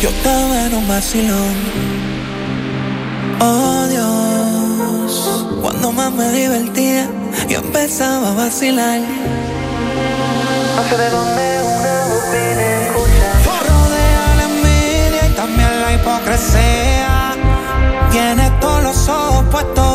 Yo estaba en un vacilón. Oh Dios, cuando más me divertía, yo empezaba a vacilar. No sé de dónde una voz viene escucha. Rodea la envidia y también la hipocresía. Tienes todos los ojos puestos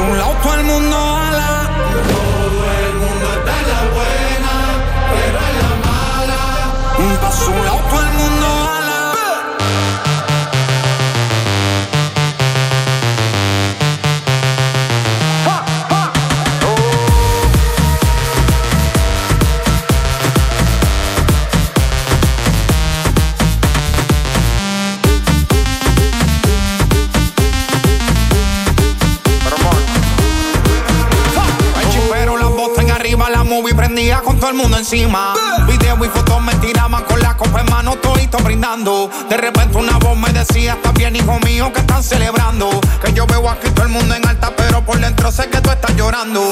Un lado, todo el mundo ala. Todo el mundo está en la buena, pero en la mala. Un paso a un lado, todo el mundo el mundo encima. Video y fotos me tiraban con la copa en mano, todito brindando. De repente una voz me decía, está bien hijo mío, que están celebrando. Que yo veo aquí todo el mundo en alta, pero por dentro sé que tú estás llorando.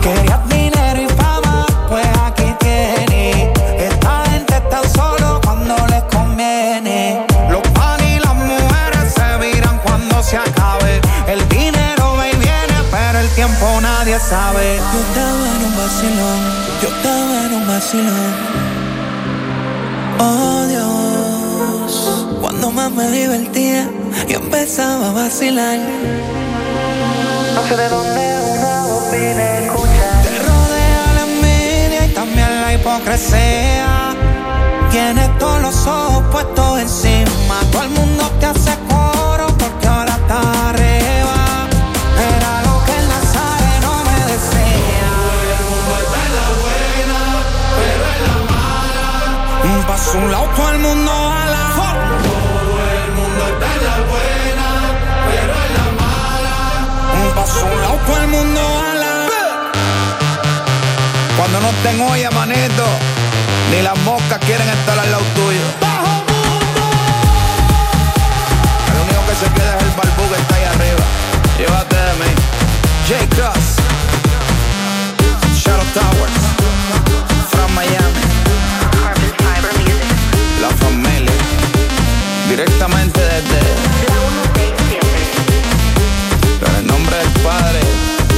Querías dinero y fama, pues aquí tienes. Nadie sabe. Yo estaba en un vacilón, yo estaba en un vacilón. Oh Dios, cuando más me divertía, yo empezaba a vacilar. No sé de dónde una voz viene escucha. Te rodea la envidia y también la hipocresía. Tienes todos los ojos puestos encima. Todo el mundo te hace Un a lado, todo el mundo ala. Todo el mundo está en la buena, pero en la mala. Un paso a un lado, todo el mundo ala. Cuando no estén olla, manito, ni las moscas quieren estar al lado tuyo. El único que se queda es el barbú que está ahí arriba. Llévate de mí. J. Cross. Shadow Towers. From Miami. Directamente desde. En el nombre del Padre,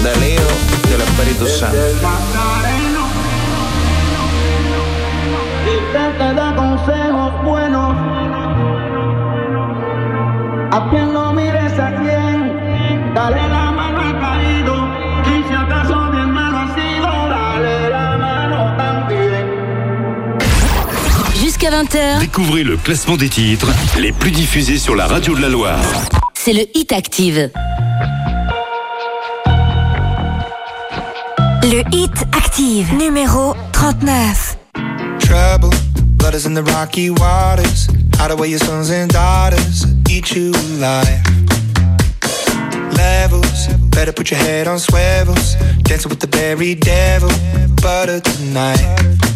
del Hijo y del Espíritu Santo. Y te da consejos buenos. A quien no mires a quien, dale la 20h, Découvrez le classement des titres les plus diffusés sur la radio de la Loire. c'est le Hit Active. Le Hit Active, numéro 39. trouble. Blood is in the rocky waters. Hide away your sons and daughters. Eat you alive. Levels. Better put your head on swivels. Dancing with the very devil. Butter tonight.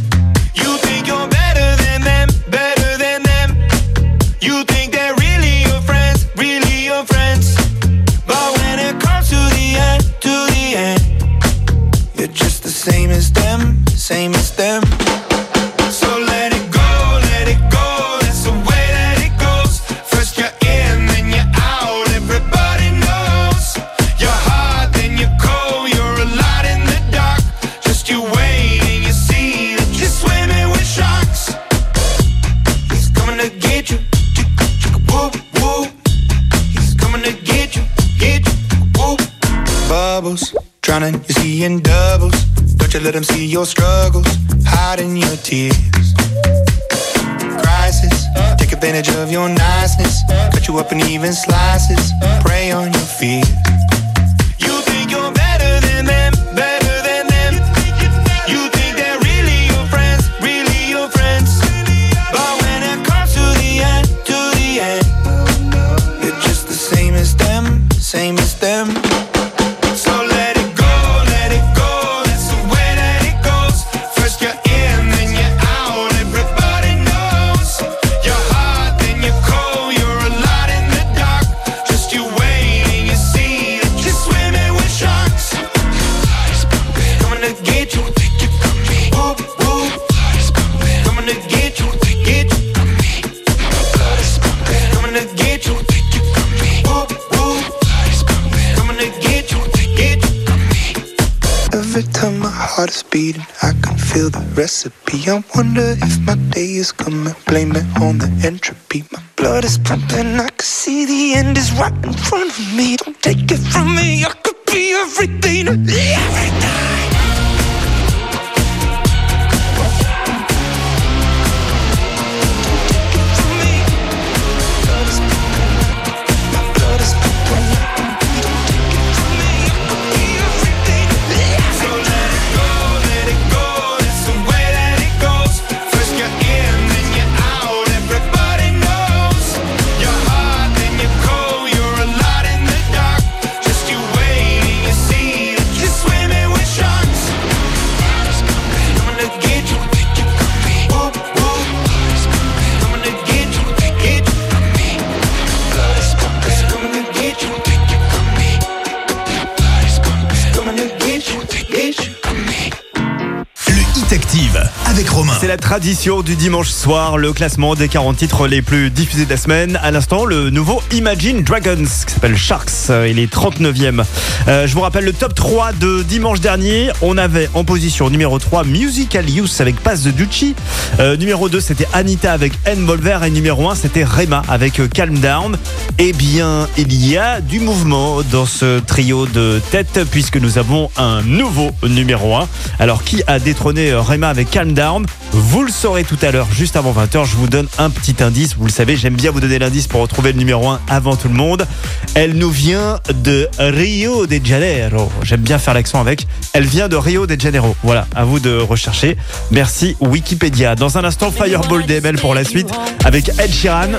tradition du dimanche soir, le classement des 40 titres les plus diffusés de la semaine. À l'instant, le nouveau Imagine Dragons, qui s'appelle Sharks, il est 39e. Euh, je vous rappelle le top 3 de dimanche dernier. On avait en position numéro 3 Musical Youth avec Pass de Ducci. Euh, numéro 2, c'était Anita avec Envolver. Et numéro 1, c'était Rema avec euh, Calm Down. Eh bien, il y a du mouvement dans ce trio de tête puisque nous avons un nouveau numéro 1. Alors, qui a détrôné Rema avec Calm Down? Vous le saurez tout à l'heure, juste avant 20h, je vous donne un petit indice. Vous le savez, j'aime bien vous donner l'indice pour retrouver le numéro 1 avant tout le monde. Elle nous vient de Rio de Janeiro. J'aime bien faire l'accent avec. Elle vient de Rio de Janeiro. Voilà, à vous de rechercher. Merci Wikipédia. Dans un instant, Fireball DML pour la suite avec Ed Sheeran.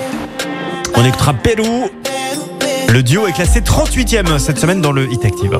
On écoutera Pérou. Le duo est classé 38e cette semaine dans le Hit Active.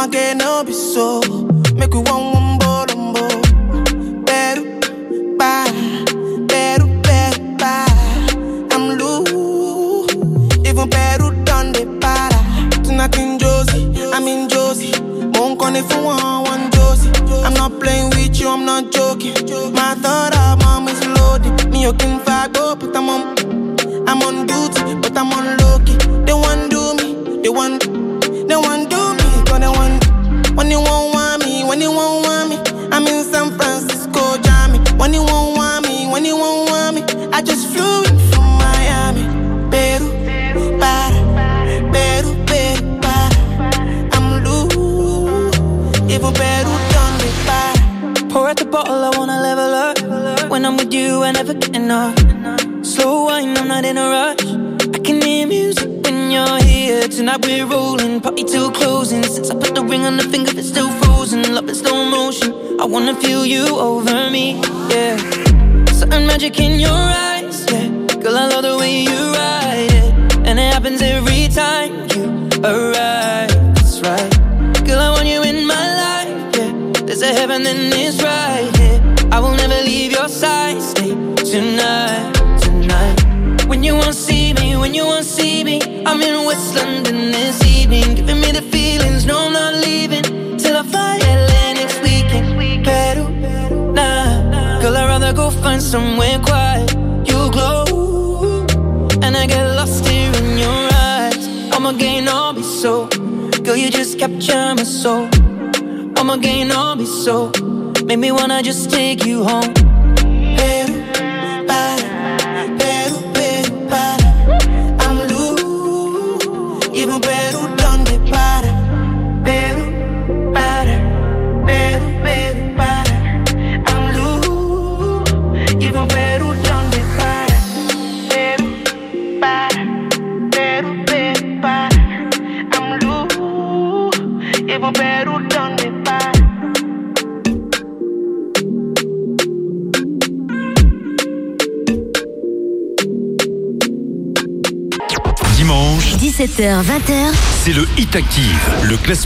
Mama get no be so. Make it one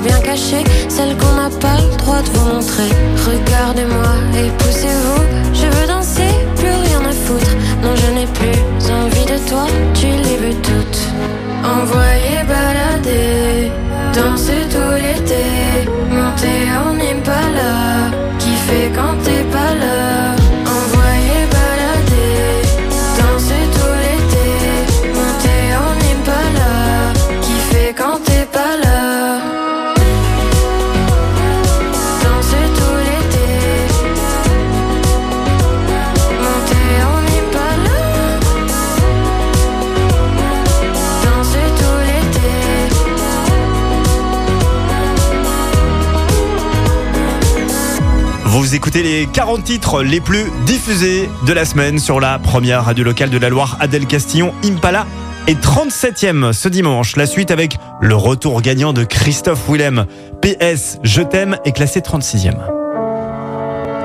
bien cachées, celles qu'on n'a pas le droit de vous montrer. Regardez-moi et poussez-vous, je veux danser, plus rien à foutre. Non, je n'ai plus envie de toi, tu les veux toutes. Envoyez balader, danser tout l'été. Vous écoutez les 40 titres les plus diffusés de la semaine sur la première radio locale de la Loire, Adèle Castillon, Impala. Et 37e ce dimanche, la suite avec le retour gagnant de Christophe Willem. PS, je t'aime est classé 36e.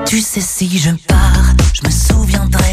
Tu sais si je pars, je me souviendrai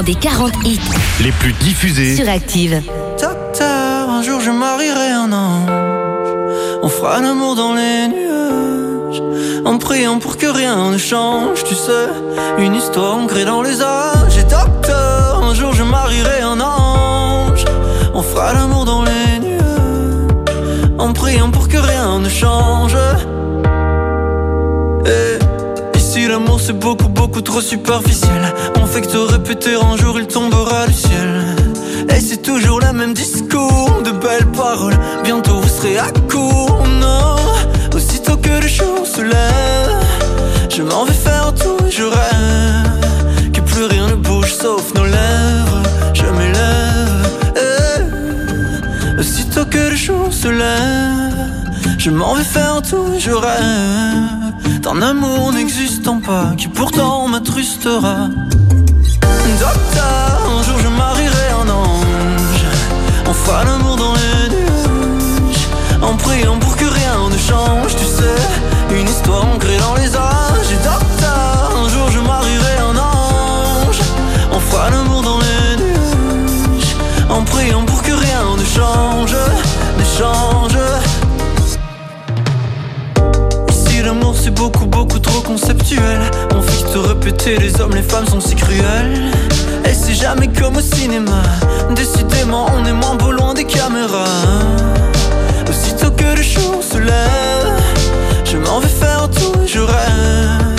classement des 40 hits les plus diffusés sur Active. Docteur, un jour je marierai un ange. On fera l'amour dans les nuages. En priant pour que rien ne change, tu sais. Une histoire ancrée dans les âges. Et docteur, un jour je marierai un ange. On fera l'amour trop superficiel. Mon fait répéter un jour il tombera du ciel. Et c'est toujours le même discours, de belles paroles. Bientôt vous serez à court, non. Aussitôt que le jour se lève, je m'en vais faire tout et je rêve. Que plus rien ne bouge sauf nos lèvres. Je m'élève. Eh. Aussitôt que le jour se lève, je m'en vais faire tout et je rêve d'un amour n'existant pas qui pourtant m'attrustera. Docteur, un jour je marierai un ange. On fera l'amour dans les nuages, en priant pour que rien ne change. Tu sais, une histoire ancrée dans les âges. Mon fils te répétait, les hommes, les femmes sont si cruels. Et c'est jamais comme au cinéma. Décidément, on est moins beau loin des caméras. Aussitôt que le jour se lève, je m'en vais faire tout, je rêve.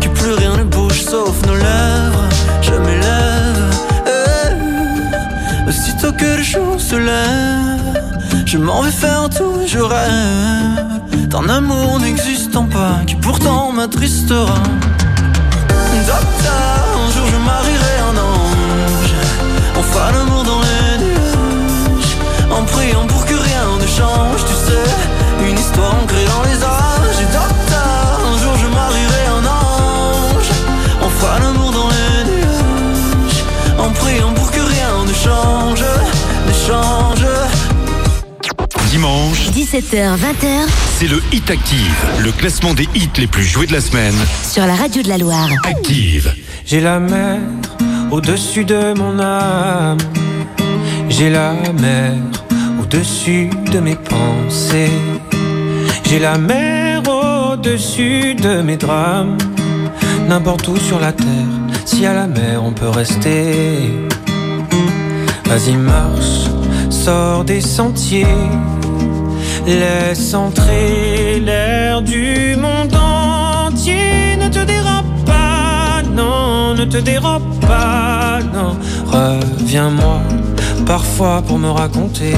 Que plus rien ne bouge sauf nos lèvres. Je m'élève. Eh. Aussitôt que le jour se lève, je m'en vais faire tout, je rêve d'un amour n'existant pas qui pourtant m'attristera. Un jour je 17h, 20h c'est le Hit Active, le classement des hits les plus joués de la semaine. sur la radio de la Loire. Active. J'ai la mer au-dessus de mon âme. J'ai la mer au-dessus de mes pensées. J'ai la mer au-dessus de mes drames. N'importe où sur la terre, si à la mer on peut rester. Vas-y, marche, sors des sentiers. Laisse entrer l'air du monde entier. Ne te dérobe pas, non, ne te dérobe pas, non. Reviens-moi parfois pour me raconter.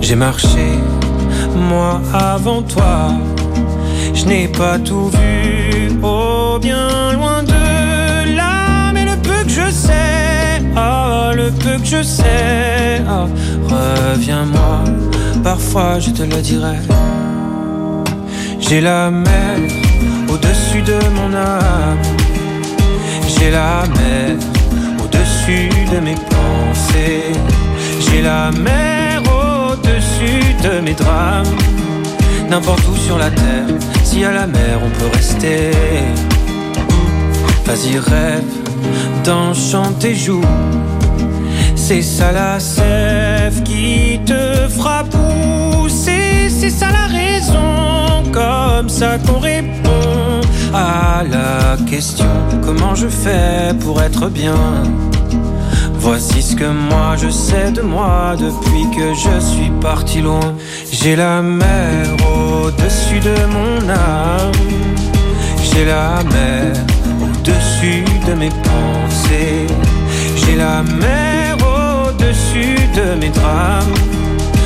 J'ai marché, moi avant toi. Je n'ai pas tout vu, oh bien loin de là. Mais le peu que je sais, oh, le peu que je sais, oh, reviens-moi. Parfois je te le dirai. J'ai la mer au-dessus de mon âme. J'ai la mer au-dessus de mes pensées. J'ai la mer au-dessus de mes drames. N'importe où sur la terre, si à la mer on peut rester. Vas-y, rêve d'un chant tes joues. C'est ça la sève qui te fera pousser. C'est ça la raison, comme ça qu'on répond à la question comment je fais pour être bien? Voici ce que moi je sais de moi depuis que je suis parti loin. J'ai la mer au-dessus de mon âme. J'ai la mer au-dessus de mes pensées. J'ai la mer au-dessus de mes drames.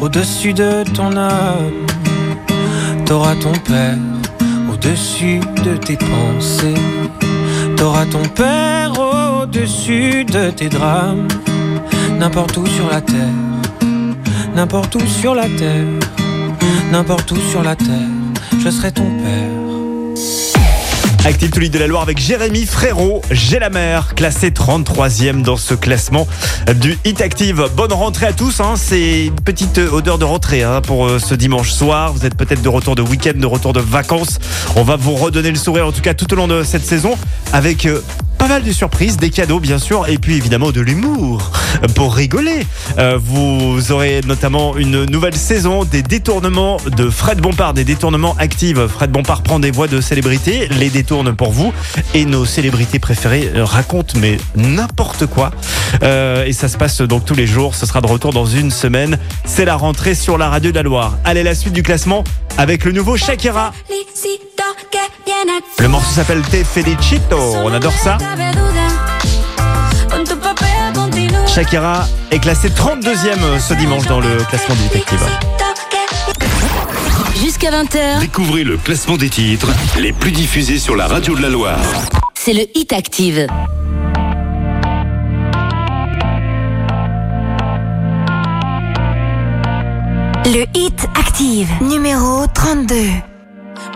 au-dessus de ton âme. T'auras ton père au-dessus de tes pensées. T'auras ton père au-dessus de tes drames. N'importe où sur la terre, n'importe où sur la terre, n'importe où sur la terre, je serai ton père. Active Toulouse de la Loire avec Jérémy Frérot, J'ai mer, classé 33e dans ce classement du Hit Active. Bonne rentrée à tous, hein. c'est une petite odeur de rentrée hein, pour euh, ce dimanche soir. Vous êtes peut-être de retour de week-end, de retour de vacances. On va vous redonner le sourire en tout cas tout au long de cette saison avec euh, mal de surprises, des cadeaux bien sûr, et puis évidemment de l'humour pour rigoler. Euh, vous aurez notamment une nouvelle saison des détournements de Fred Bompard, des détournements actifs. Fred Bompard prend des voix de célébrités, les détourne pour vous, et nos célébrités préférées euh, racontent mais n'importe quoi. Euh, et ça se passe donc tous les jours. Ce sera de retour dans une semaine. C'est la rentrée sur la radio de la Loire. Allez, la suite du classement avec le nouveau Shakira. Le morceau s'appelle Te Felicito. On adore ça. Shakira est classée 32e ce dimanche dans le classement du détective. Jusqu'à 20h, Découvrez le classement des titres les plus diffusés sur la radio de la Loire. c'est le Hit Active. Le hit active, numéro 32.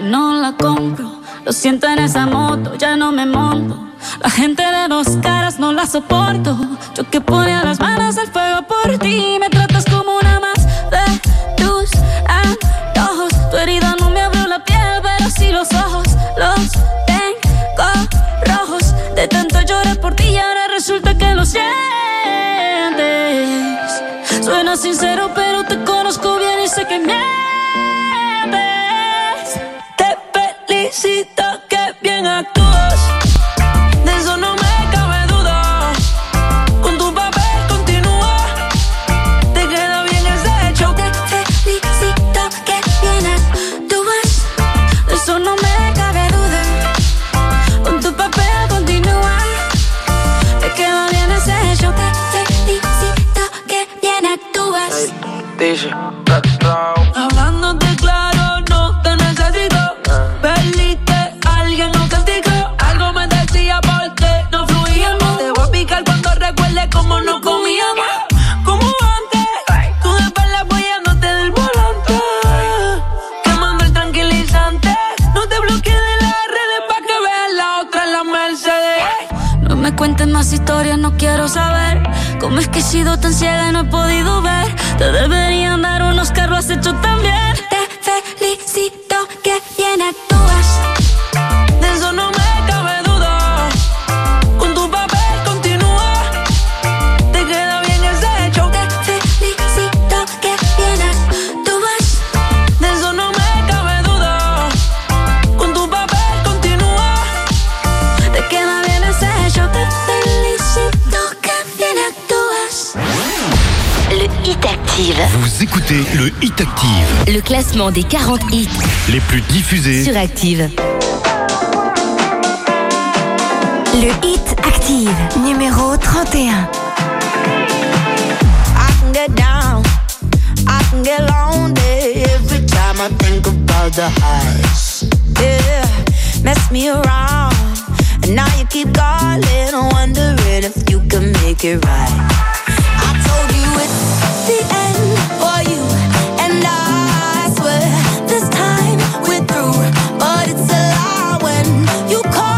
no la compro. Lo siento en esa moto, ya no me monto. La gente de dos caras no la soporto. Yo que ponía las manos al fuego por ti. tan ciega y no he podido ver. Te debe Le Hit Active. Le classement des 40 hits les plus diffusés sur Active. Le Hit Active, numéro 31. I can get down, I can get lonely every time I think about the highs. Yeah, mess me around. And now you keep calling, wondering if you can make it right. I told you it's the end. You call.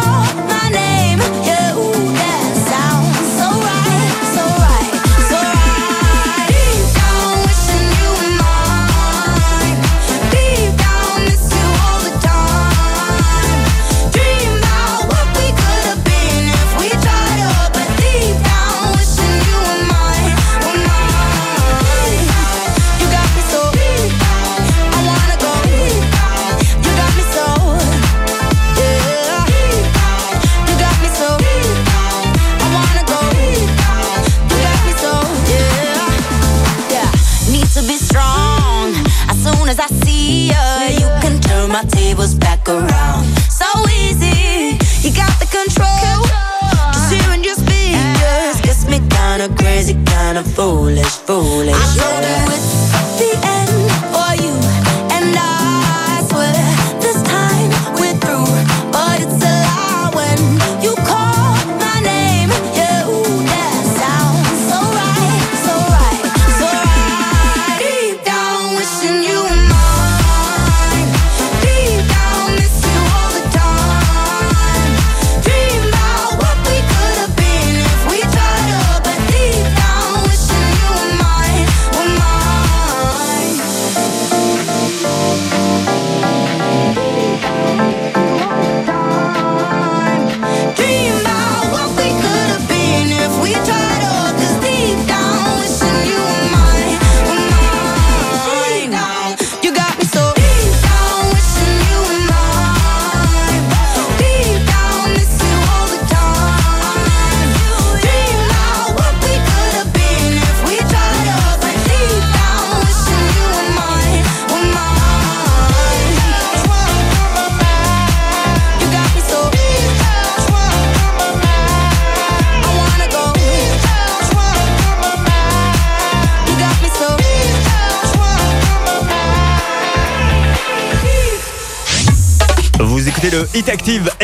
kinda foolish, foolish. I know yeah. that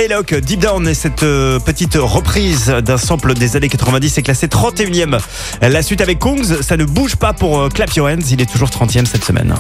Deep Down et cette euh, petite reprise d'un sample des années 90 est classée 31e. La suite avec Kongs, ça ne bouge pas pour euh, Clap Your Hands, il est toujours 30e cette semaine.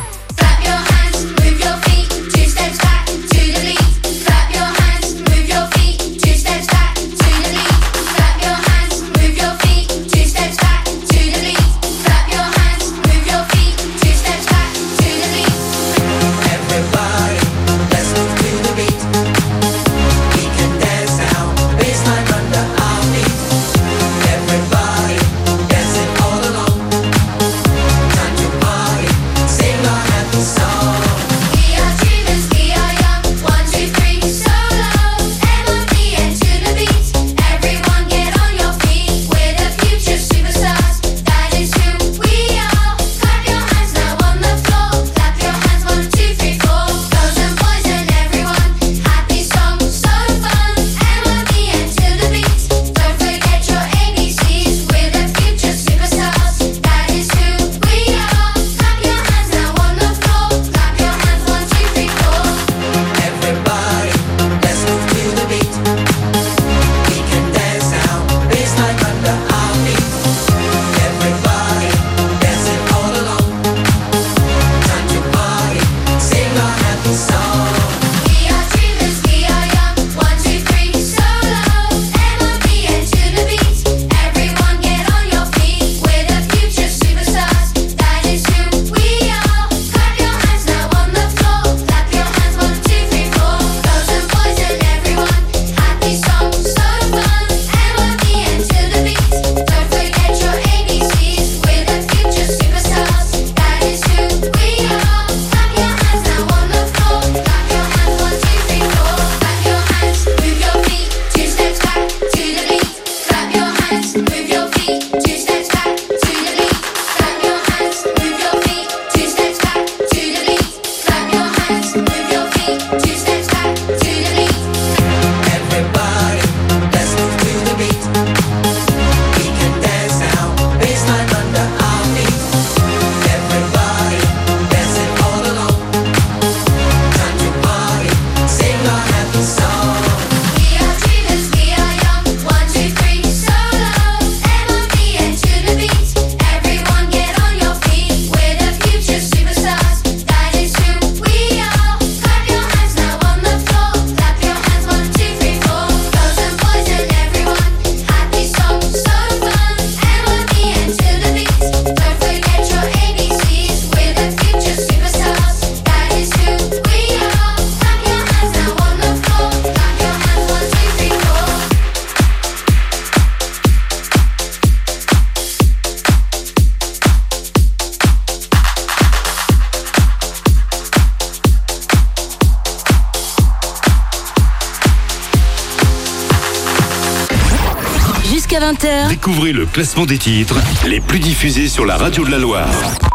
Découvrez le classement des titres les plus diffusés sur la radio de la Loire.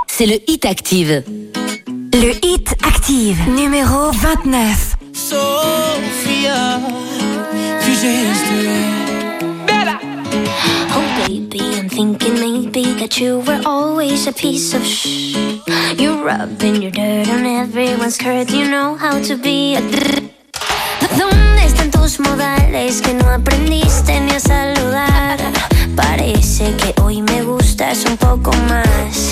C'est le Hit Active. Le Hit Active, numéro 29. Sophia, Bella. Oh baby, I'm thinking maybe that you were always a piece of shh. You're rubbing your dirt on everyone's skirt. You know how to be a ¿Dónde están tus modales que no aprendiste ni a saludar? Parece que hoy me gustas un poco más.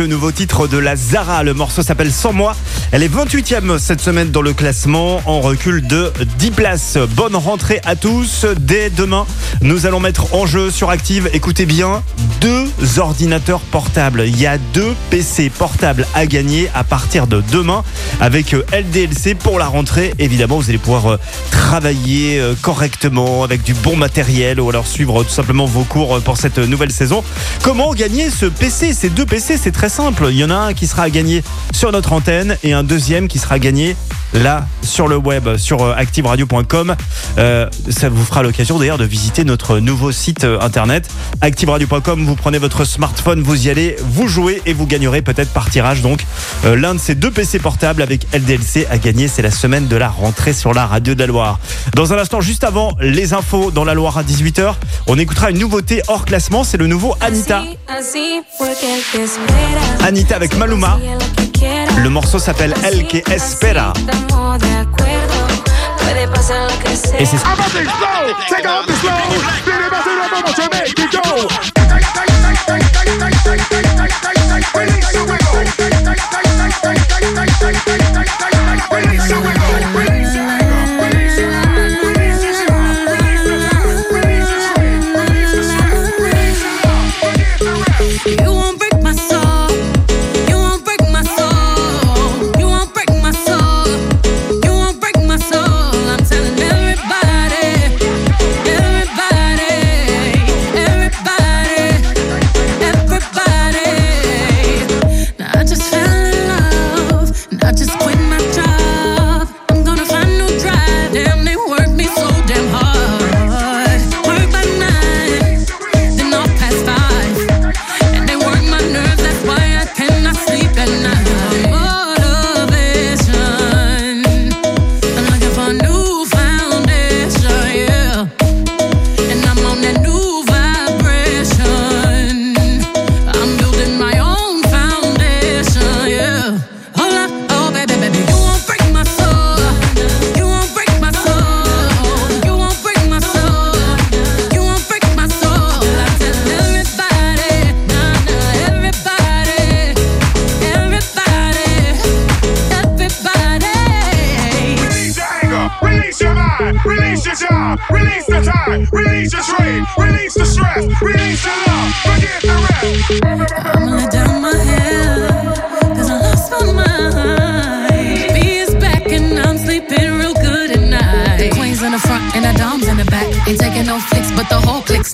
Le nouveau titre de la Zara, le morceau s'appelle Sans moi. Elle est 28e cette semaine dans le classement en recul de 10 places. Bonne rentrée à tous. Dès demain, nous allons mettre en jeu sur Active, écoutez bien, deux ordinateurs portables. Il y a deux PC portables à gagner à partir de demain avec LDLC pour la rentrée. Évidemment, vous allez pouvoir euh, travailler euh, correctement avec du bon matériel ou alors suivre tout simplement vos cours euh, pour cette nouvelle saison. Comment gagner ce PC Ces deux PC, c'est très simple. Il y en a un qui sera à gagner sur notre antenne et un deuxième qui sera gagné là sur le web, sur euh, activeradio.com. Euh, ça vous fera l'occasion d'ailleurs de visiter notre nouveau site euh, internet activeradio.com. Vous prenez votre smartphone, vous y allez, vous jouez et vous gagnerez peut-être par tirage donc euh, l'un de ces deux PC portables avec LDLC à gagner. C'est la semaine de la rentrée sur la radio de la Loire. Dans un instant, juste avant les infos dans la Loire à 18h, on écoutera une nouveauté hors classement. C'est le nouveau Anita. Anita avec Maluma. Le morceau s'appelle El que espera. Estamos de acuerdo.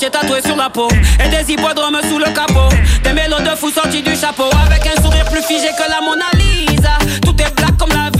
J'ai tatoué sur la peau. Et des hippodromes sous le capot. Des mélos de fous sortis du chapeau. Avec un sourire plus figé que la Mona Lisa. Tout est black comme la vie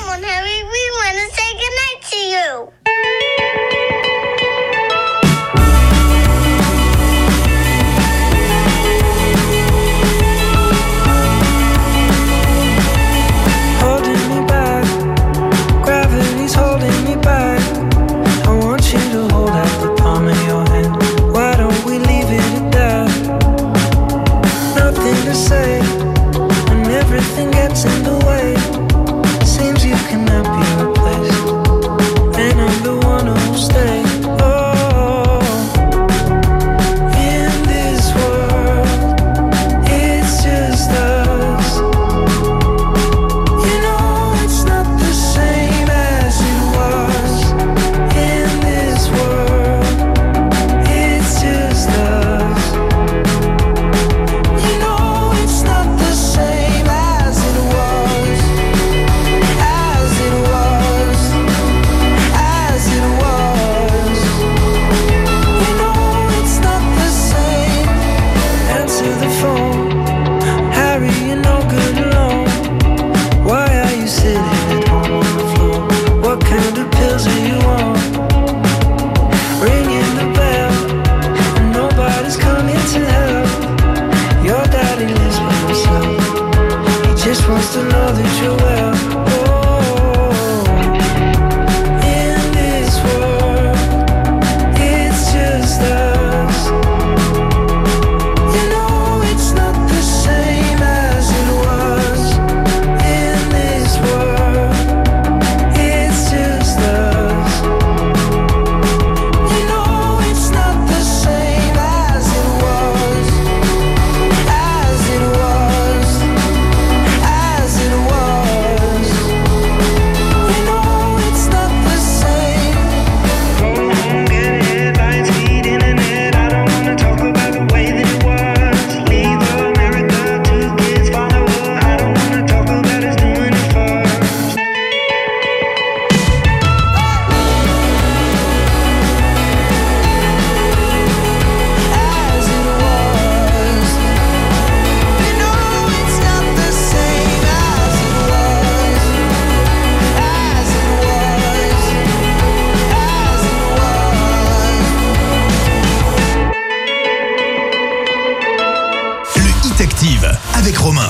Active.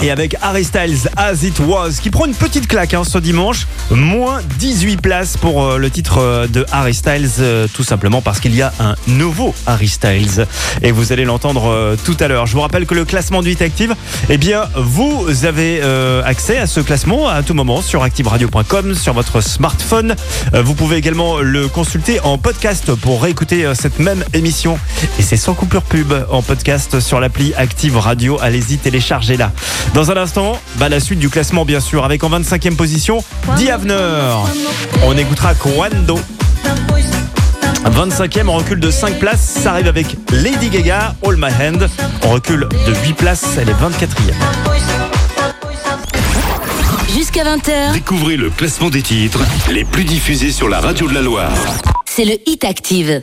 Et avec Harry Styles, As It Was, qui prend une petite claque hein, ce dimanche. Moins 18 places pour euh, le titre euh, de Harry Styles, euh, tout simplement parce qu'il y a un nouveau Harry Styles. Et vous allez l'entendre tout à l'heure. Je vous rappelle que le classement du Hit Active, eh bien, vous avez accès à ce classement à tout moment sur activeradio.com, sur votre smartphone. vous pouvez également le consulter en podcast pour réécouter cette même émission. Et c'est sans coupure pub en podcast sur l'appli Active Radio. Allez-y, téléchargez dans un instant, bah, la suite du classement, bien sûr, avec en 25e position, Diavner. On écoutera Kwando. 25e, on recule de 5 places. Ça arrive avec Lady Gaga, All My Hand. On recule de 8 places, elle est 24e. Jusqu'à 20h. Découvrez le classement des titres les plus diffusés sur la radio de la Loire. C'est le Hit Active.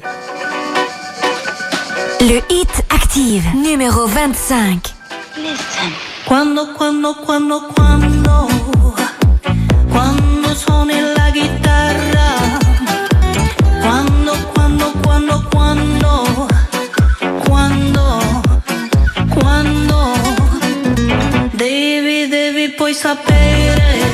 Le Hit Active, numéro 25. Listen. Cuando, cuando, cuando, cuando, cuando suene la guitarra. Cuando, cuando, cuando, cuando, cuando, cuando. Devi, devi, poi sapere.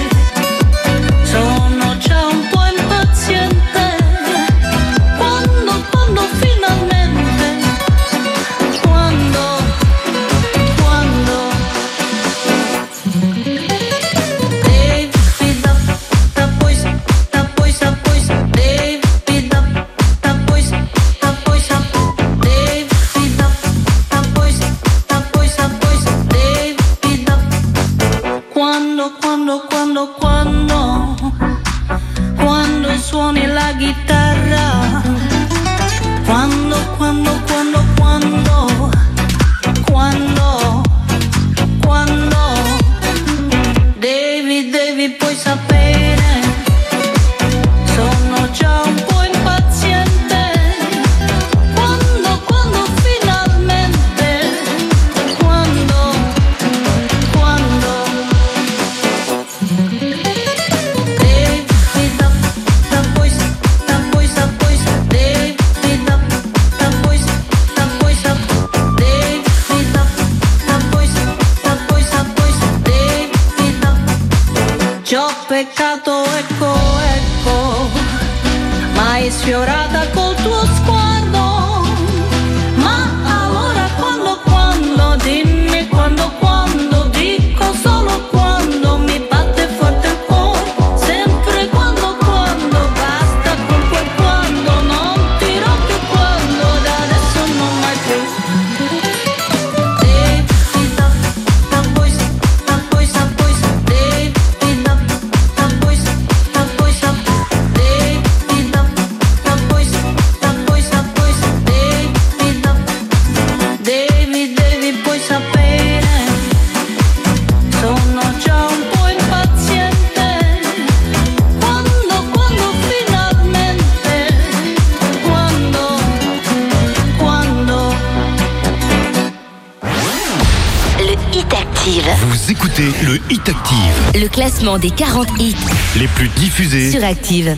classement des 40 hits les plus diffusés sur Active.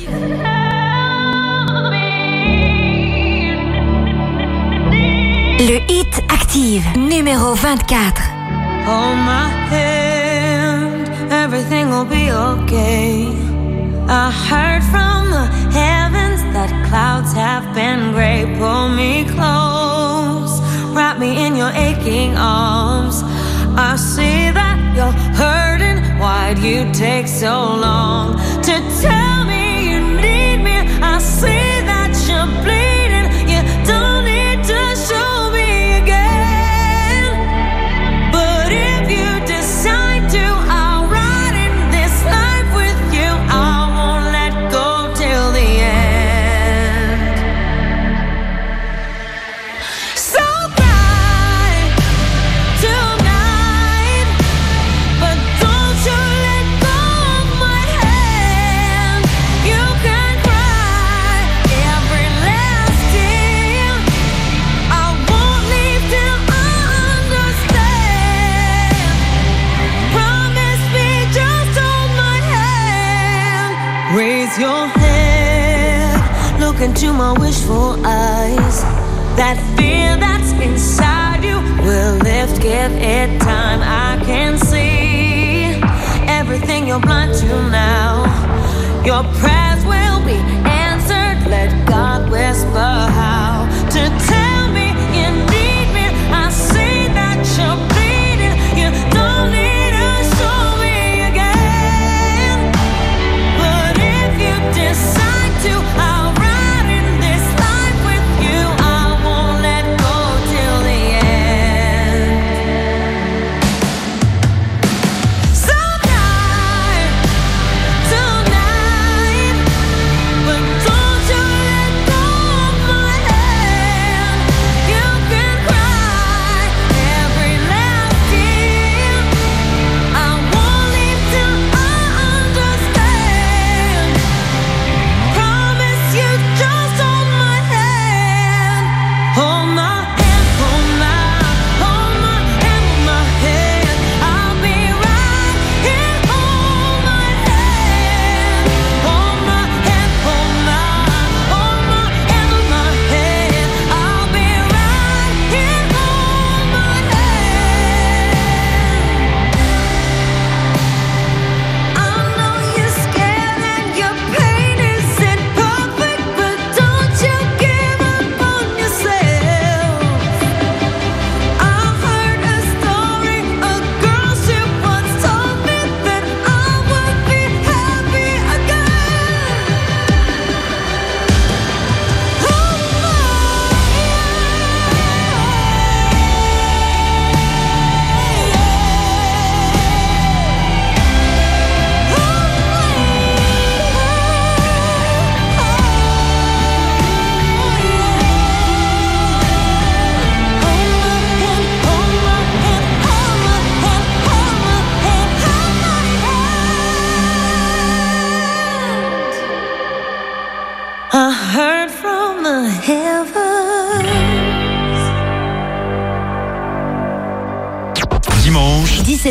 Le hit Active, numéro 24. Hold my hand, everything will be okay. I heard from the heavens that clouds have been gray. Pull me close, wrap me in your aching arms. I see that you're hurt. Why'd you take so long?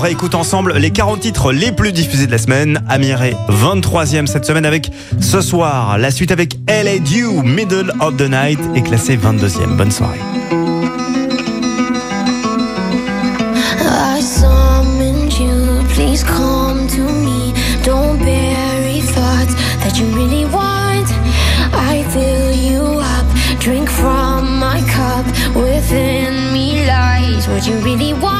réécoute ensemble les 40 titres les plus diffusés de la semaine. Amiré, 23e cette semaine avec ce soir. La suite avec LA Dew, Middle of the Night, est classée 22e. Bonne soirée. I you, thoughts that you really want. I fill you up, drink from my cup. Within me lies what you really want.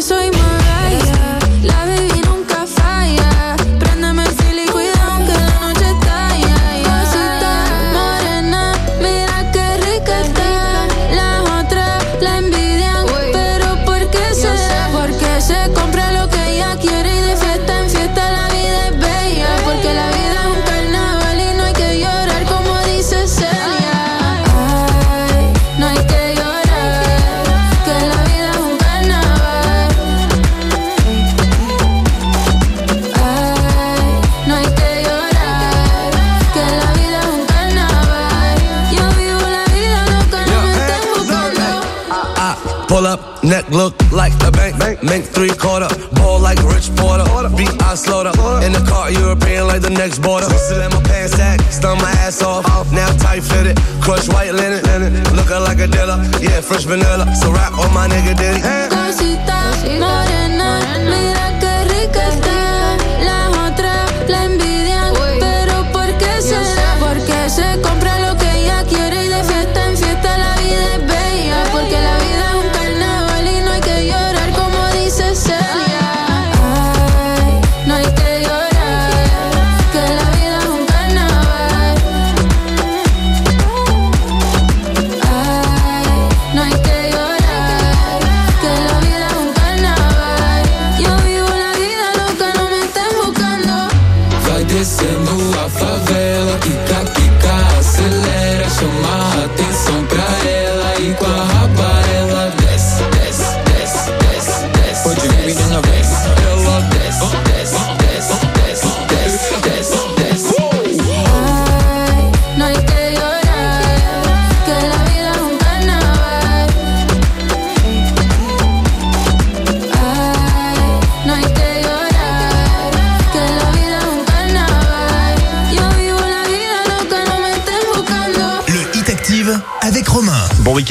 soy más. like the bank. bank. Make three quarter, ball like Rich Porter. Beat I up In the car, European like the next border. Slim my pants sack, stun my ass off. Now tight fitted, crush white linen. Looking like a dealer, yeah, fresh vanilla. So rap on my nigga Diddy. Hey. Cosita,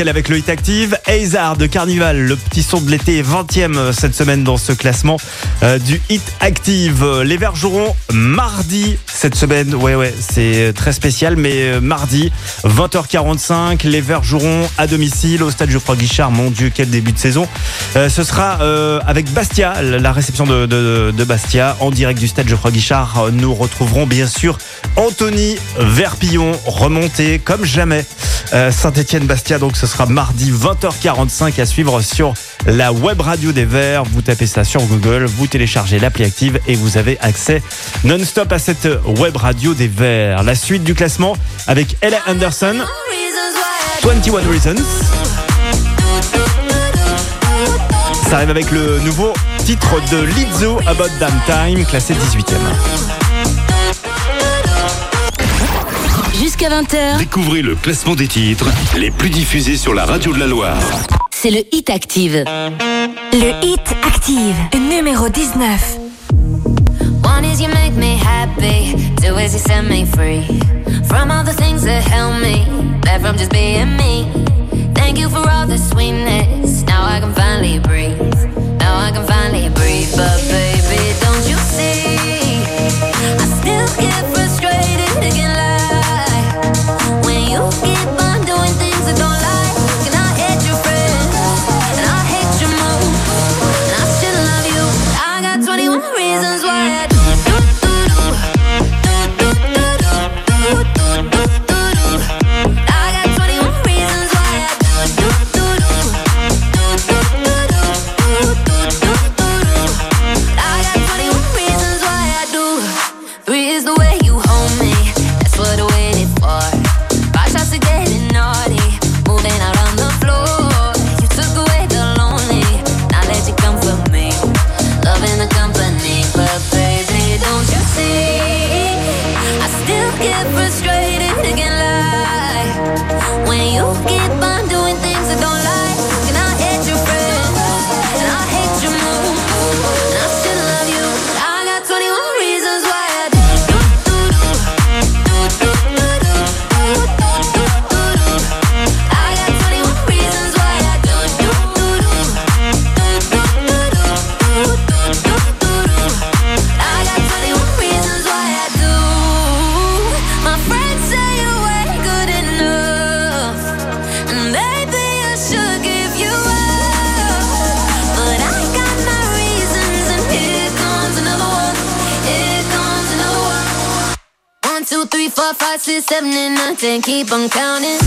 Avec le Hit Active. Hazard de Carnival, le petit son de l'été, 20e cette semaine dans ce classement euh, du Hit Active. Les Verts joueront mardi cette semaine. Ouais, ouais, c'est très spécial, mais euh, mardi, 20h45, les Verts joueront à domicile au stade Geoffroy Guichard. Mon Dieu, quel début de saison. Euh, ce sera euh, avec Bastia, la réception de, de- de Bastia, en direct du stade Geoffroy Guichard. Euh, Nous retrouverons bien sûr Anthony Verpillon, remonté comme jamais. Saint-Etienne-Bastia, donc ce sera mardi 20h45 à suivre sur la web radio des Verts. Vous tapez ça sur Google, vous téléchargez l'appli active et vous avez accès non-stop à cette web radio des Verts. La suite du classement avec Ella Anderson, 21 Reasons. Ça arrive avec le nouveau titre de Lizzo, About Damn Time, classé 18e. Jusqu'à 20h, Découvrez le classement des titres les plus diffusés sur la radio de la Loire. C'est le Hit Active. Le Hit Active, numéro 19. One is you make me happy, two is you set me free from all the things that held me back from just being me. Thank you for all the sweetness. Now I can finally breathe. Now I can finally breathe. But baby, don't you see? Five, six, seven, and nine, ten. Keep on counting.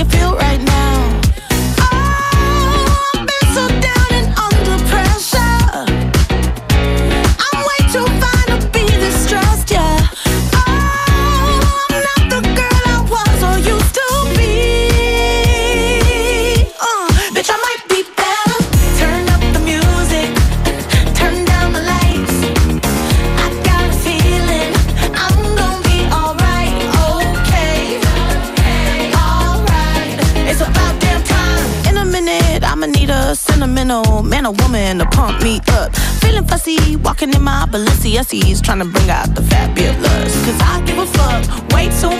you feel right my Balenciennes, trying to bring out the fabulous. Cause I give a fuck way too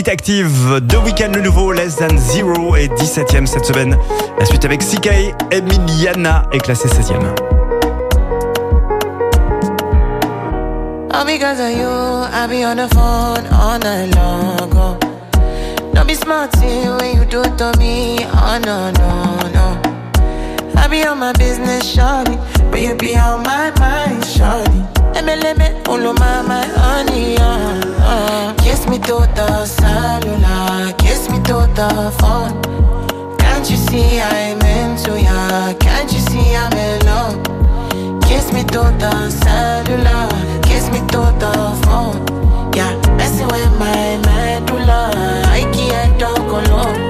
Hit Active de Weekend le nouveau Less Than Zero est 17ème cette semaine. La suite avec CK, Emiliana est classée 16ème. All because of you, I be on the phone all night long. Oh. Don't be smart when you do it to me. Oh no, no, no. I be on my business, shawty. But you be on my mind, shawty. Of my, my honey, uh, uh. Kiss me to the cellular, kiss me to the phone. Can't you see I'm into ya? Can't you see I'm in love? Kiss me to the cellular, kiss me to the phone. Yeah, messing with my medulla. I can't talk alone.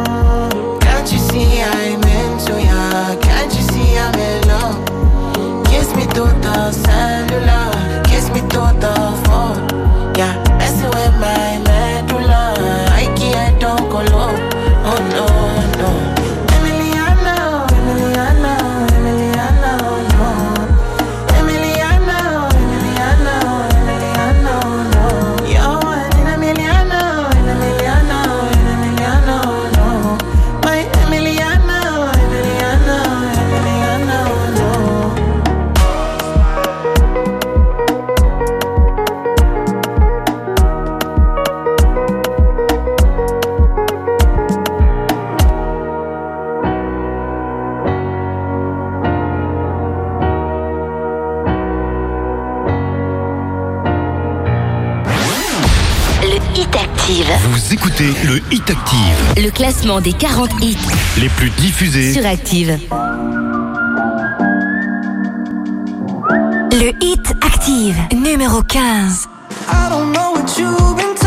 Le classement des 40 hits les plus diffusés. sur Active. Le Hit Active, numéro 15. I don't know what you've been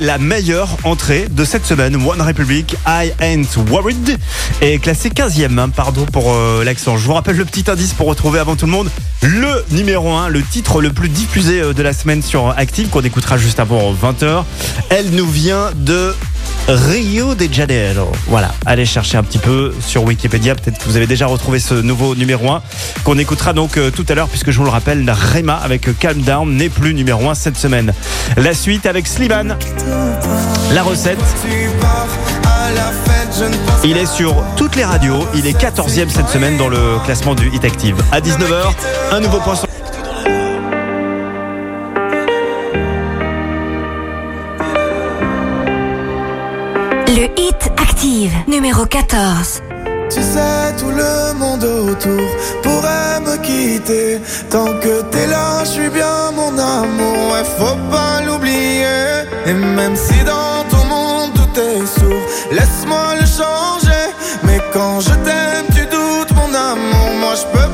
La meilleure entrée de cette semaine. One Republic, I Ain't Worried, est classé 15e. hein, pardon pour euh, l'accent. Je vous rappelle le petit indice pour retrouver avant tout le monde le numéro 1, le titre le plus diffusé euh, de la semaine sur Active, qu'on écoutera juste avant 20h. Elle nous vient de Rio de Janeiro. Voilà, allez chercher un petit peu sur Wikipédia. Peut-être que vous avez déjà retrouvé ce nouveau numéro 1 qu'on écoutera donc euh, tout à l'heure, puisque je vous le rappelle, Rema avec Calm Down n'est plus numéro 1 cette semaine. La suite avec Slimane. La recette. Il est sur toutes les radios. Il est 14e cette semaine dans le classement du Hit Active. À 19h, un nouveau point Le Hit Active, numéro 14. Tu sais, tout le monde autour pourrait me quitter. Tant que t'es là, je suis bien mon amour. Ouais, faut pas l'oublier. Et même si dans ton monde tout est sourd, laisse-moi le changer. Mais quand je t'aime, tu doutes mon amour. Moi, je peux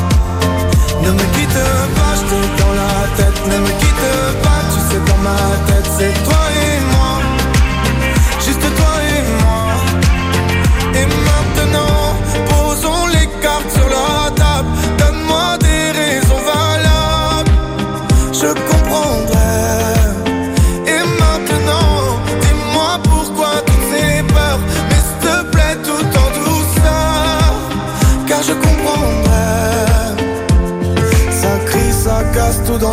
Ne me quitte pas Je dans la tête. Ne me quitte pas Tu sais dans ma tête c'est toi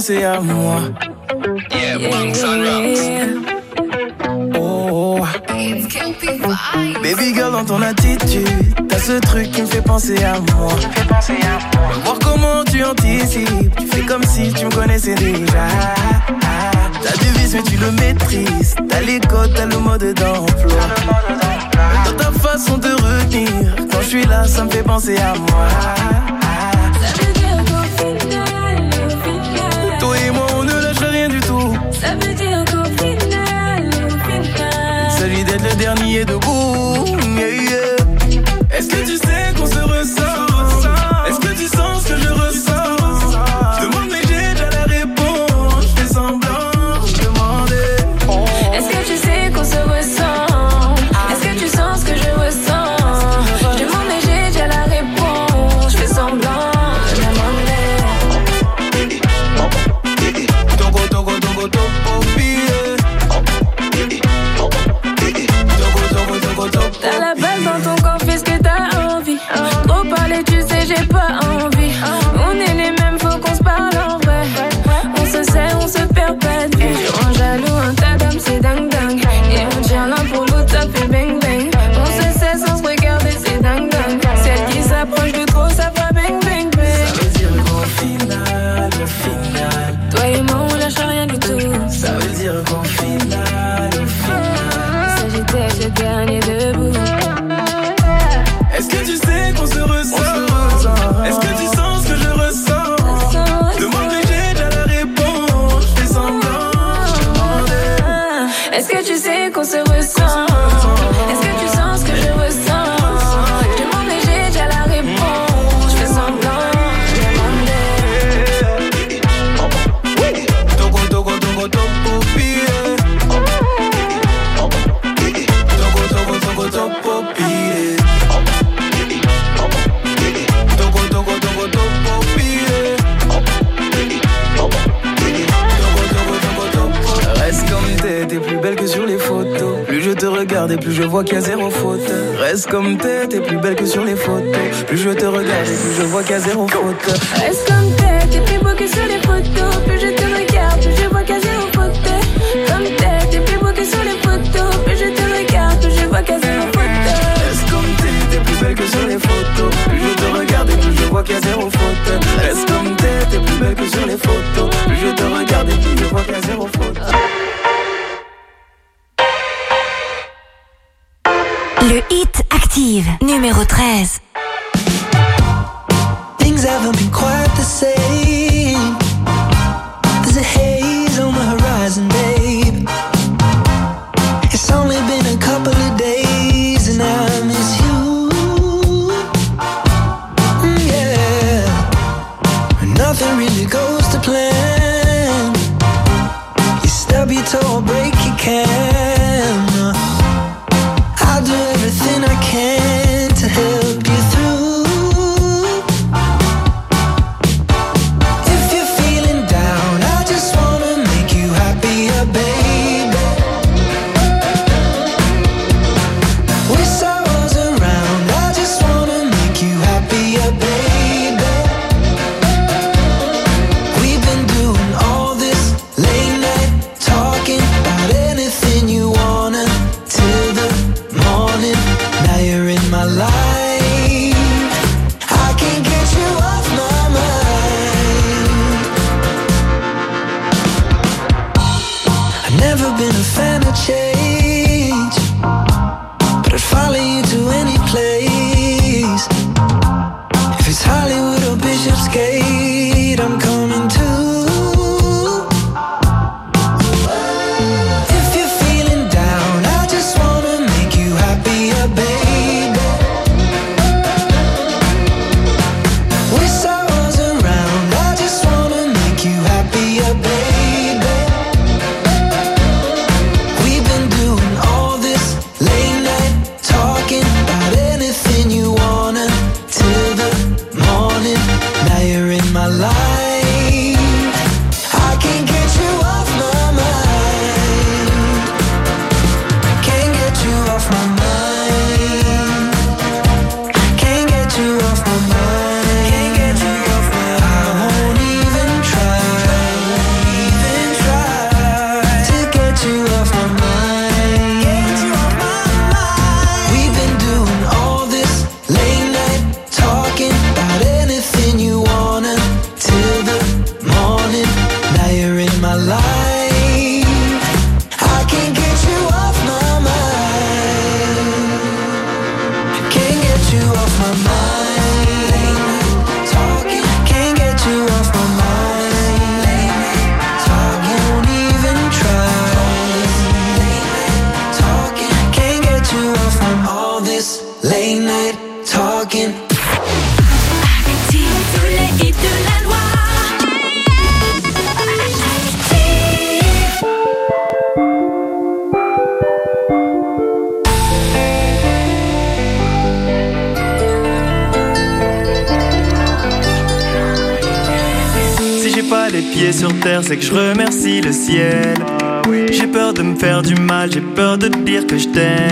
penser à moi. Yeah, Oh, oh. Baby girl, dans ton attitude, t'as ce truc qui me fait penser à moi. Penser à moi. Voir comment tu anticipes, tu fais comme si tu me connaissais déjà. T'as devise, mais tu le maîtrises. T'as les codes, t'as le mode d'emploi. Dans ta façon de retenir, quand je suis là, ça me fait penser à moi. Ça veut dire qu'au final, au final, il s'agit d'être le dernier debout. Je remercie le ciel. J'ai peur de me faire du mal, j'ai peur de dire que je t'aime.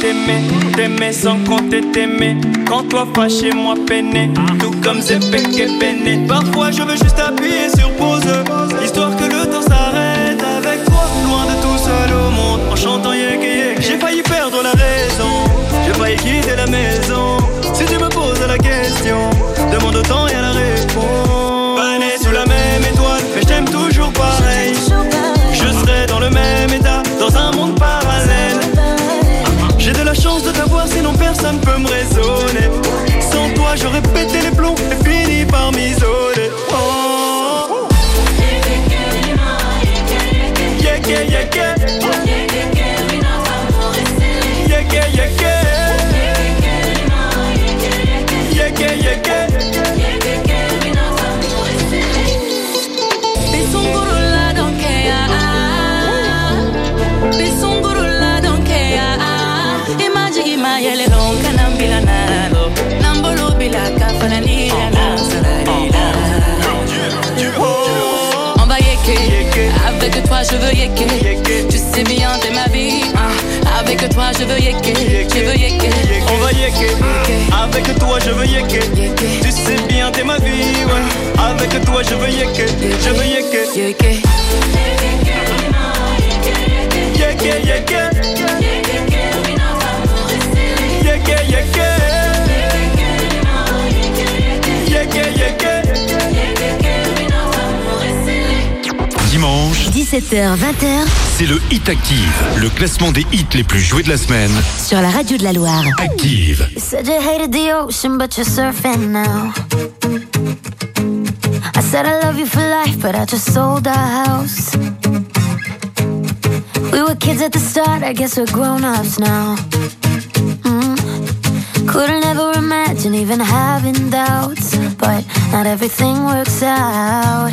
T'aimer, t'aimer sans compter, t'aimer. Quand toi fâché, moi peiner, tout comme Zepek et Benet. Parfois je veux juste appuyer sur pause, histoire que le temps s'arrête avec toi, loin de tout seul au monde, en chantant yek yek. J'ai failli perdre la raison, j'ai failli quitter la maison. Si tu me poses la question, demande au temps et à la réponse. Pas né sous la même étoile, mais je t'aime toujours pareil. Je serai dans le même état, Toi, j'aurais les plombs et fini par m'isoler. Je veux yeker. Tu sais bien t'es ma vie. Ah, Avec toi je veux yeker. Je veux yeker. On va yeker. Avec toi, je veux yeker. Tu sais bien, t'es ma vie, ouais. Avec toi, je veux yeker. Je veux. Yeker, yeker. Yeker, Dimanche, 17h, 20h c'est le Hit Active, le classement des hits les plus joués de la semaine. sur la radio de la Loire. Active. You said you hated the ocean, but you're surfing now. I said I love you for life, but I just sold our house. We were kids at the start, I guess we're grown ups now. Mm. Couldn't ever imagine even having doubts, but not everything works out.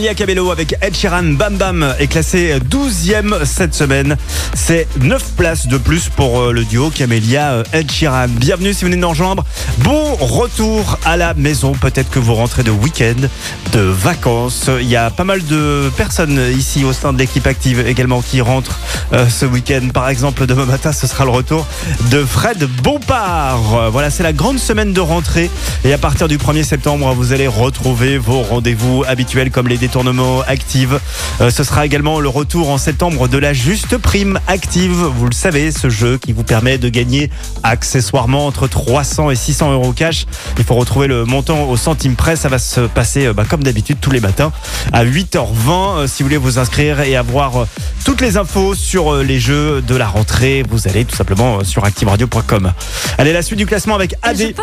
Camélia Cabello avec Ed Sheeran Bam Bam est classé 12e cette semaine. C'est 9 places de plus pour euh, le duo Camélia euh, Ed Sheeran. Bienvenue si vous venez de nous. Bon retour à la maison. Peut-être que vous rentrez de week-end, de vacances. Il y a pas mal de personnes ici au sein de l'équipe active également qui rentrent euh, ce week-end. Par exemple, demain matin, ce sera le retour de Fred Bompard. Voilà, c'est la grande semaine de rentrée. Et à partir du 1er septembre, vous allez retrouver vos rendez-vous habituels comme les détournements actives. Euh, ce sera également le retour en septembre de la juste prime active. Vous le savez, ce jeu qui vous permet de gagner accessoirement entre 300 et 600 euros cash. Il faut retrouver le montant au centime près. Ça va se passer euh, bah, comme d'habitude tous les matins à 8h20. Euh, si vous voulez vous inscrire et avoir euh, toutes les infos sur les jeux de la rentrée, vous allez tout simplement sur activeradio.com. Allez, la suite du classement avec AD.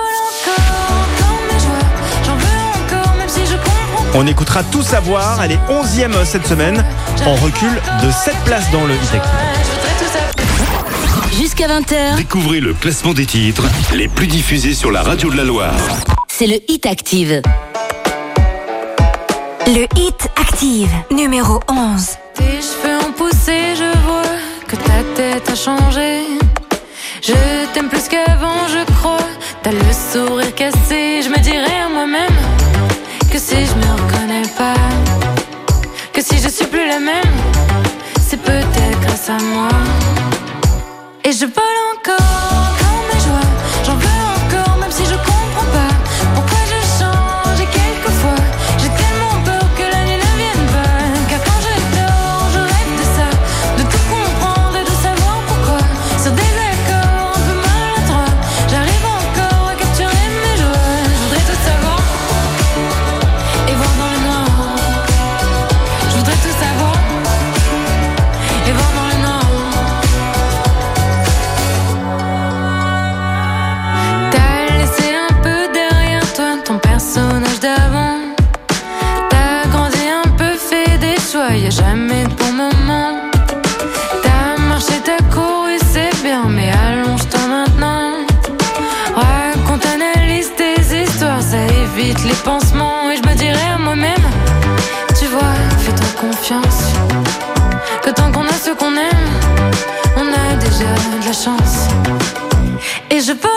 On écoutera tout savoir. Elle est 11e cette semaine. En recul de 7 places dans le Hit Jusqu'à 20h, Découvrez le classement des titres les plus diffusés sur la radio de la Loire. c'est le Hit Active. Le Hit Active, numéro 11. Tes cheveux ont poussé, je vois que ta tête a changé. Je t'aime plus qu'avant, je crois. T'as le sourire cassé, je me dirais à moi-même que si je me reconnais pas, que si je suis plus la même, c'est peut-être grâce à moi. Et je vole je peux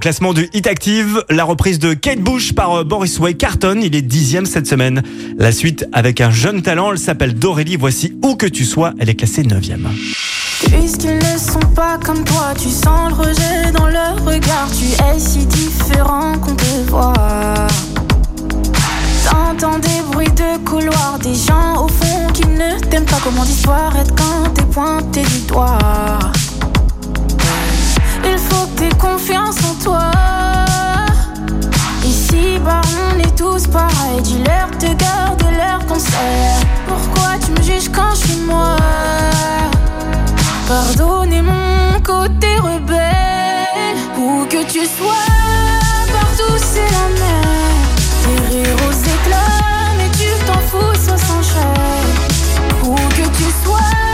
classement du Hit Active, la reprise de Kate Bush par euh, Boris Way Carton, il est dixième cette semaine. La suite avec un jeune talent, elle s'appelle Dorélie, voici Où que tu sois, elle est classée neuvième. Puisqu'ils ne sont pas comme toi, tu sens le rejet dans leur regard, tu es si différent qu'on te voit. T'entends des bruits de couloir, des gens au fond qui ne t'aiment pas, comment disparaître quand t'es pointé du doigt? Confiance en toi. Ici, bah, on est tous pareils. Dis-leur te garde leur conseil. Pourquoi tu me juges quand je suis moi? Pardonnez mon côté rebelle. Où que tu sois, partout c'est la mer. Tes rires aux éclats, mais tu t'en fous, ça s'enchaîne. Où que tu sois.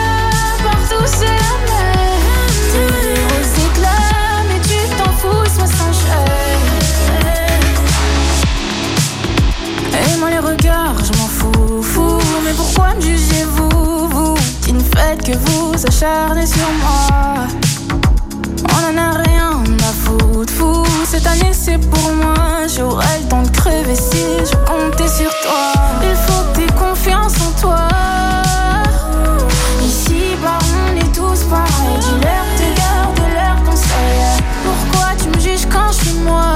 que vous acharnez sur moi. On en a rien à foutre, fou. Cette année c'est pour moi. J'aurais le temps de crever si je comptais sur toi. Il faut que t'aies confiance en toi. Ici, bah, on est tous pareils. Dis-leur tes gardes, leur conseil. Pourquoi tu me juges quand je suis moi?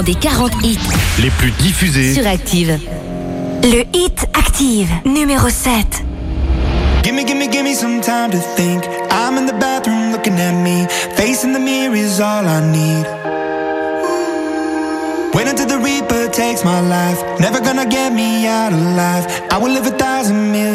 classement des 40 les plus diffusés sur Active. Le hit Active numéro 7. Gimme, gimme, gimme some time to think. I'm in the bathroom looking at me. Facing the mirror is all I need. Wait until the Reaper takes my life. Never gonna get me out alive. I will live a thousand million.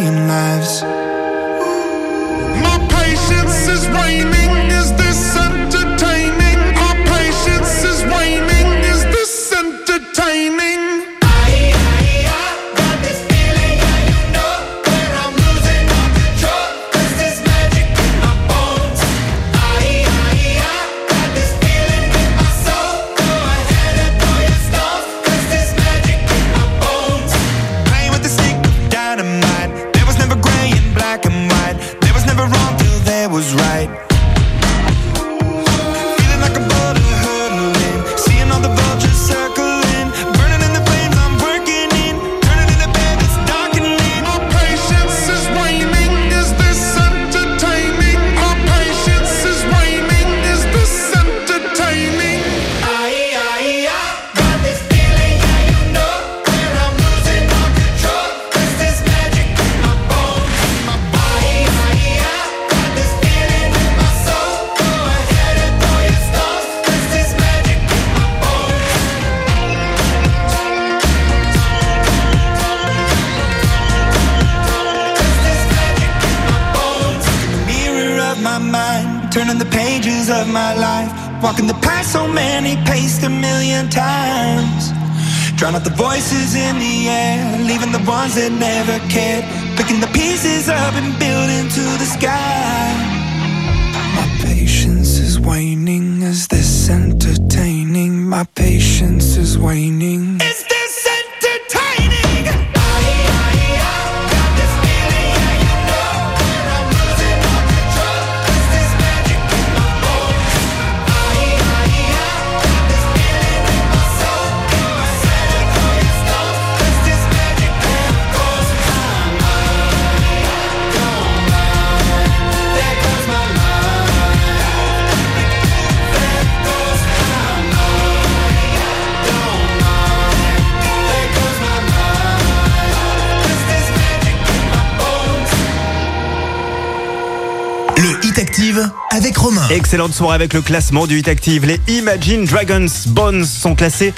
Excellente soirée avec le classement du Hit Active. Les Imagine Dragons Bones sont classés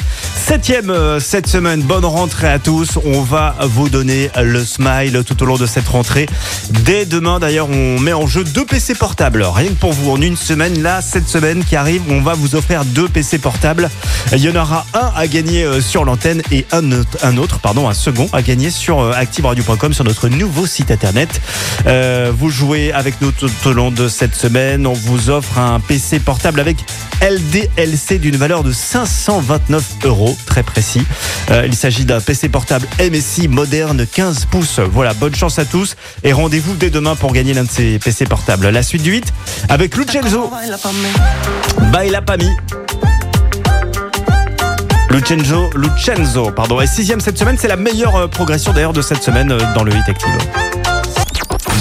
7ème euh, cette semaine. Bonne rentrée à tous. On va vous donner le smile tout au long de cette rentrée. Dès demain d'ailleurs, on met en jeu deux PC portables. Rien que pour vous en une semaine. Là, cette semaine qui arrive, on va vous offrir deux PC portables. Il y en aura un à gagner euh, sur l'antenne et un autre, pardon, un second à gagner sur euh, activeradio.com sur notre nouveau site internet. Vous jouez avec nous tout au long de cette semaine. On vous un PC portable avec LDLC d'une valeur de 529 euros, très précis. Euh, il s'agit d'un PC portable MSI moderne 15 pouces. Voilà, bonne chance à tous et rendez-vous dès demain pour gagner l'un de ces PC portables. La suite du 8 avec Lucenzo. Baila Pami. Lucenzo, Lucenzo, pardon. Et sixième cette semaine, c'est la meilleure euh, progression d'ailleurs de cette semaine euh, dans le Hit Active.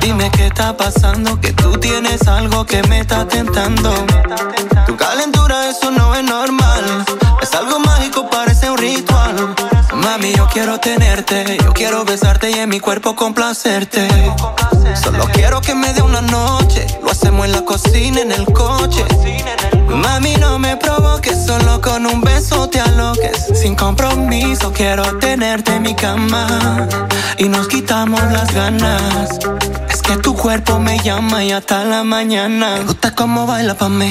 Dime qué está pasando, que tú tienes algo que me está tentando. Tu calentura, Yo quiero tenerte, yo quiero besarte y en mi cuerpo complacerte. Solo quiero que me dé una noche, lo hacemos en la cocina, en el coche. Mami, no me provoques, solo con un beso te aloques. Sin compromiso, quiero tenerte en mi cama y nos quitamos las ganas. Es que tu cuerpo me llama y hasta la mañana. Me gusta cómo baila pa' mí.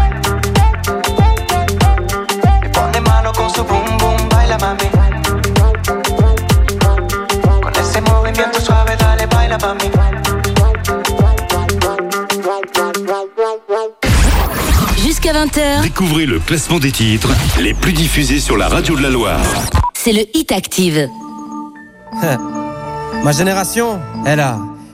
Mami. Con ese movimiento suave dale baila pa' mí. Jusqu'à 20h, Découvrez le classement des titres les plus diffusés sur la radio de la Loire. c'est le Hit Active. Ma génération, elle a,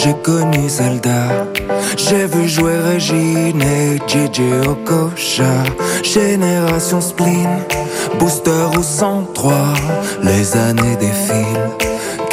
J'ai connu Zelda. J'ai vu jouer Régine et JJ Okocha. Génération spleen, booster ou 103. Les années défilent,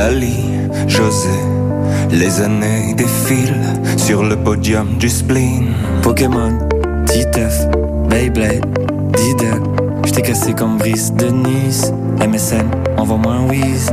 Lali, José. Les années défilent sur le podium du spleen. Pokémon, Titeuf, Beyblade, Diddle. J't'ai cassé comme Brice de Nice. MSN, envoie-moi un whiz.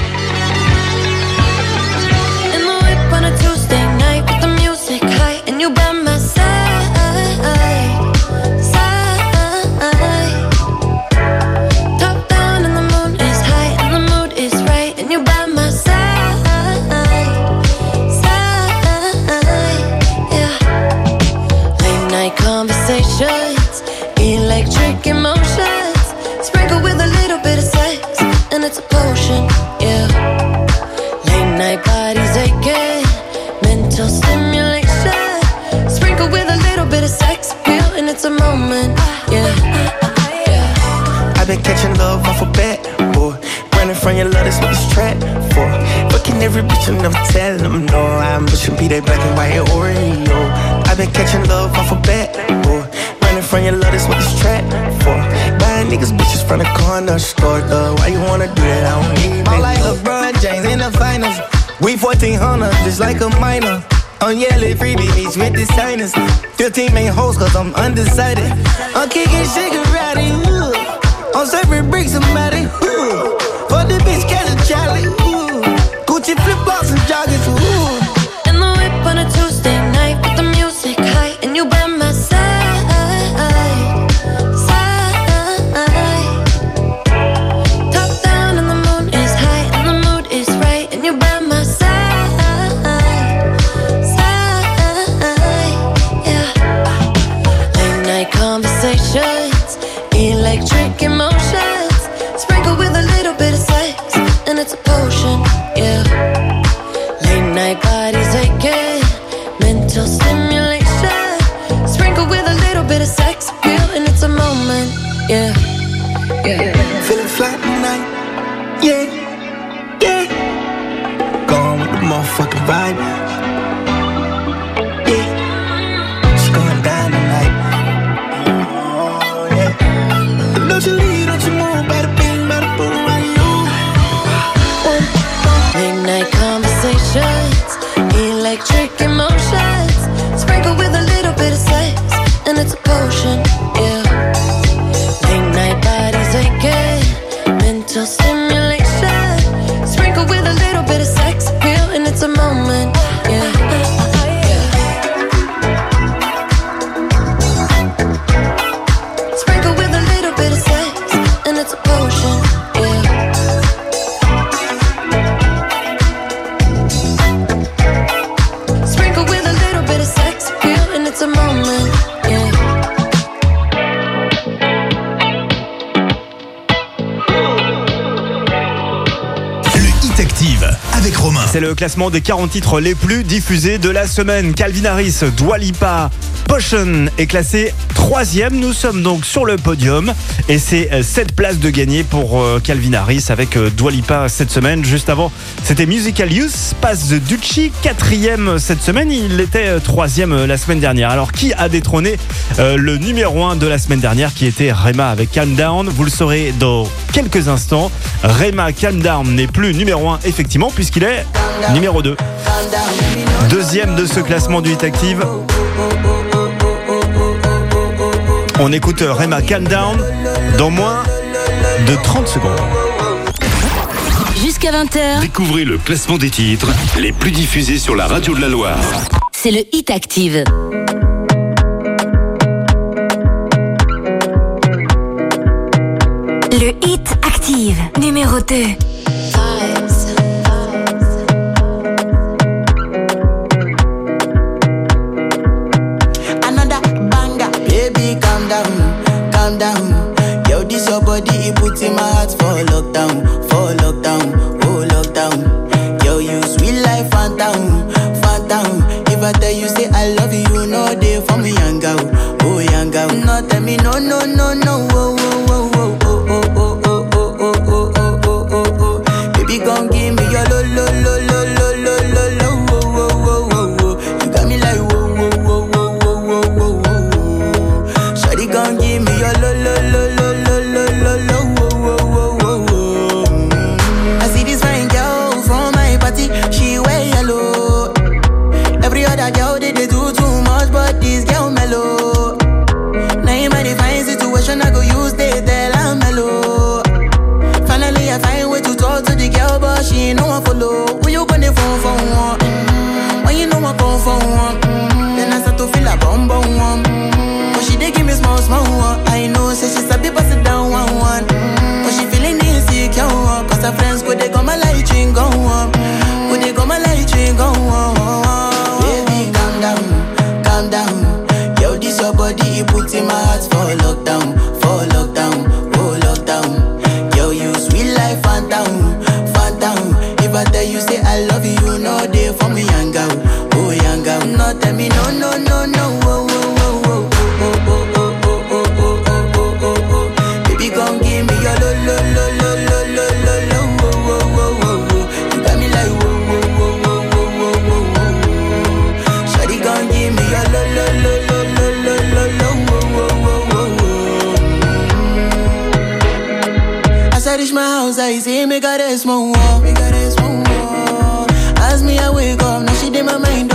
watching them, tell them no. I'm pushing be they black and white Oreo. I've been catching love off a bat, boy. Running from your love, that's what this trap for. Buying niggas bitches from the corner store, though. Why you wanna do that? I don't even All like. LeBron James in the finals. We 1400, just like a minor. I'm yelling free beach with the signers. 15 main hoes, cause I'm undecided. I'm kicking, shaking, ratty. I'm serving bricks, somebody. classement des 40 titres les plus diffusés de la semaine. Calvin Harris, Dwalipa, Potion est classé troisième. Nous sommes donc sur le podium et c'est euh, 7 places de gagner pour euh, Calvin Harris avec euh, Dwalipa cette semaine. Juste avant, c'était Musical Youth, passe the Ducci, quatrième cette semaine. Il était troisième la semaine dernière. Alors qui a détrôné le numéro 1 de la semaine dernière qui était Rema avec Calm Down? Vous le saurez dans quelques instants. Rema Calm Down n'est plus numéro 1 effectivement puisqu'il est numéro 2. Deuxième de ce classement du Hit Active. On écoute Rema Calm Down dans moins de 30 secondes. Jusqu'à 20h. Découvrez le classement des titres les plus diffusés sur la radio de la Loire. C'est le Hit Active. Le Hit Active, numéro 2. See me cares more, me cares more. Ask me, I wake up, now she did my mind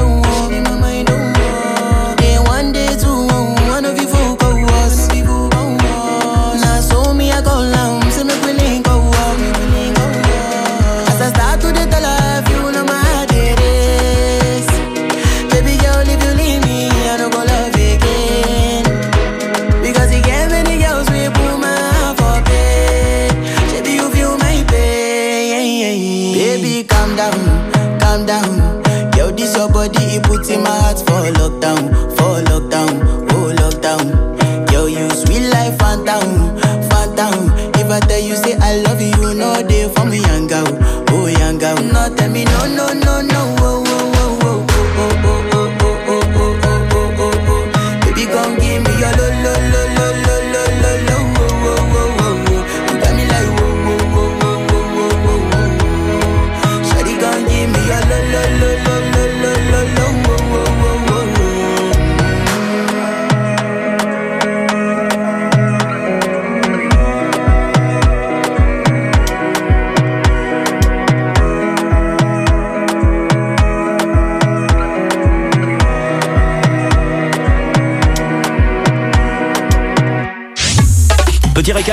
terminó, no, no.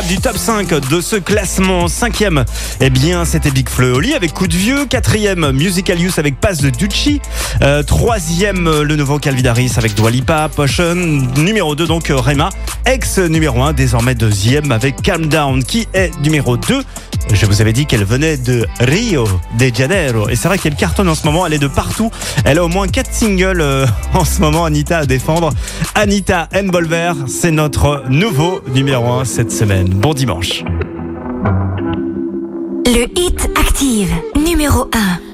du top 5 de ce classement. Cinquième, eh bien, c'était Big Fleu Oli avec Coup de Vieux. Quatrième, Musical avec Passe de Ducci. Euh, troisième, le nouveau Calvidaris avec Dwalipa, Potion. Numéro 2, donc Rema, ex numéro 1, désormais deuxième avec Calm Down qui est numéro 2. Je vous avais dit qu'elle venait de Rio de Janeiro. Et c'est vrai qu'elle cartonne en ce moment, elle est de partout. Elle a au moins 4 singles euh, en ce moment, Anita, à défendre. Anita Bolver, c'est notre nouveau numéro 1 cette semaine. Bon dimanche. Le hit active, numéro 1.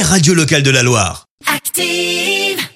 Radio locale de la Loire. Active.